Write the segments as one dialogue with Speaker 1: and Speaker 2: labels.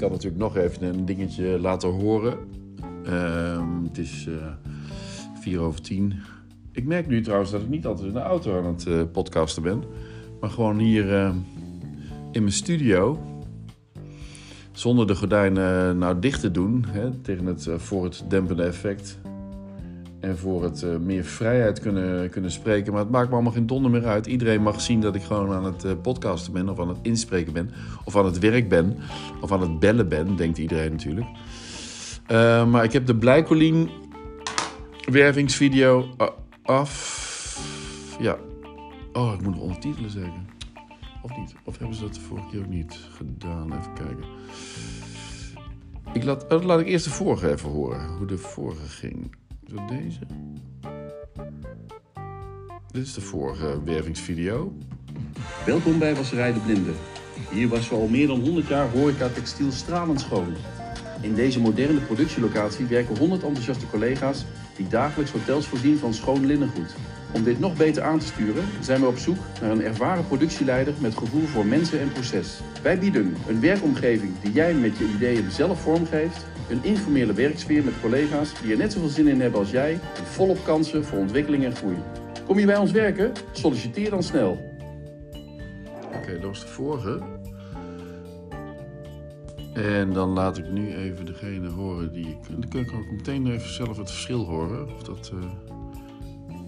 Speaker 1: kan natuurlijk nog even een dingetje laten horen. Ehm, het is uh, vier over tien. Ik merk nu trouwens dat ik niet altijd in de auto aan het uh, podcasten ben. Maar gewoon hier uh, in mijn studio. Zonder de gordijnen nou dicht te doen. Hè, tegen het, voor het dempende effect. En voor het meer vrijheid kunnen, kunnen spreken. Maar het maakt me allemaal geen donder meer uit. Iedereen mag zien dat ik gewoon aan het podcasten ben. Of aan het inspreken ben. Of aan het werk ben. Of aan het bellen ben, denkt iedereen natuurlijk. maar ik heb de Blijkolien wervingsvideo af. Ja. Oh, ik moet nog ondertitelen zeggen. Of niet? Of hebben ze dat de vorige keer ook niet gedaan? Even kijken. Ik laat, oh, laat ik eerst de vorige even horen. Hoe de vorige ging. Zo deze. Dit is de vorige wervingsvideo.
Speaker 2: Welkom bij Wasserij de Blinde. Hier was we al meer dan 100 jaar horeca textiel stralend schoon. In deze moderne productielocatie werken 100 enthousiaste collega's die dagelijks hotels voorzien van schoon linnengoed. Om dit nog beter aan te sturen zijn we op zoek naar een ervaren productieleider met gevoel voor mensen en proces. Wij bieden een werkomgeving die jij met je ideeën zelf vormgeeft, een informele werksfeer met collega's die er net zoveel zin in hebben als jij en volop kansen voor ontwikkeling en groei. Kom je bij ons werken? Solliciteer dan snel.
Speaker 1: Oké, dat was de vorige. En dan laat ik nu even degene horen die ik. Dan kan ik ook meteen even zelf het verschil horen. Of dat, uh,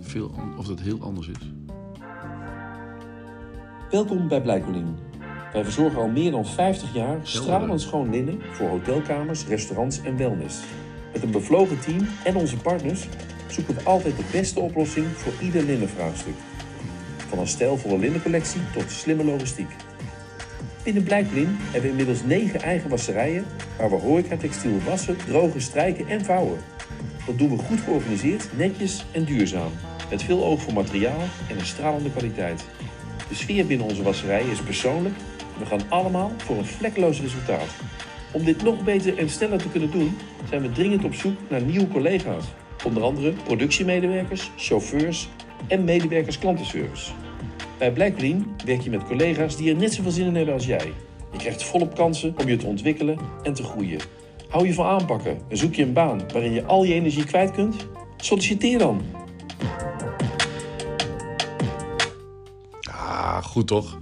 Speaker 1: veel, of dat heel anders is.
Speaker 2: Welkom bij Blijkolien. Wij verzorgen al meer dan 50 jaar stralend schoon linnen voor hotelkamers, restaurants en wellness. Met een bevlogen team en onze partners zoeken we altijd de beste oplossing voor ieder linnenvraagstuk. Van een stijlvolle linnencollectie tot slimme logistiek. Binnen Blijklin hebben we inmiddels 9 eigen wasserijen waar we horeca textiel wassen, drogen, strijken en vouwen. Dat doen we goed georganiseerd, netjes en duurzaam. Met veel oog voor materiaal en een stralende kwaliteit. De sfeer binnen onze wasserijen is persoonlijk we gaan allemaal voor een vlekkeloos resultaat. Om dit nog beter en sneller te kunnen doen, zijn we dringend op zoek naar nieuwe collega's. Onder andere productiemedewerkers, chauffeurs en medewerkers klantenservice. Bij Blackgreen werk je met collega's die er net zoveel zin in hebben als jij. Je krijgt volop kansen om je te ontwikkelen en te groeien. Hou je van aanpakken en zoek je een baan waarin je al je energie kwijt kunt? Solliciteer dan.
Speaker 1: Ah, goed toch?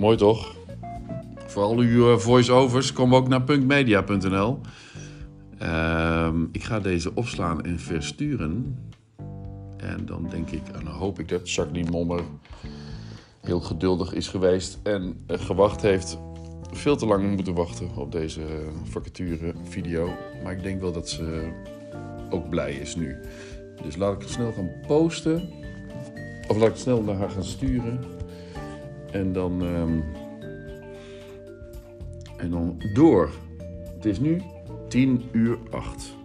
Speaker 1: Mooi toch? Voor al uw voice-overs kom ook naar punkmedia.nl. Uh, ik ga deze opslaan en versturen. En dan denk ik, en dan hoop ik dat Jacqueline Mommer heel geduldig is geweest en gewacht heeft. Veel te lang moeten wachten op deze vacature video. Maar ik denk wel dat ze ook blij is nu. Dus laat ik het snel gaan posten. Of laat ik het snel naar haar gaan sturen. En dan. Um, en dan door. Het is nu 10 uur 8.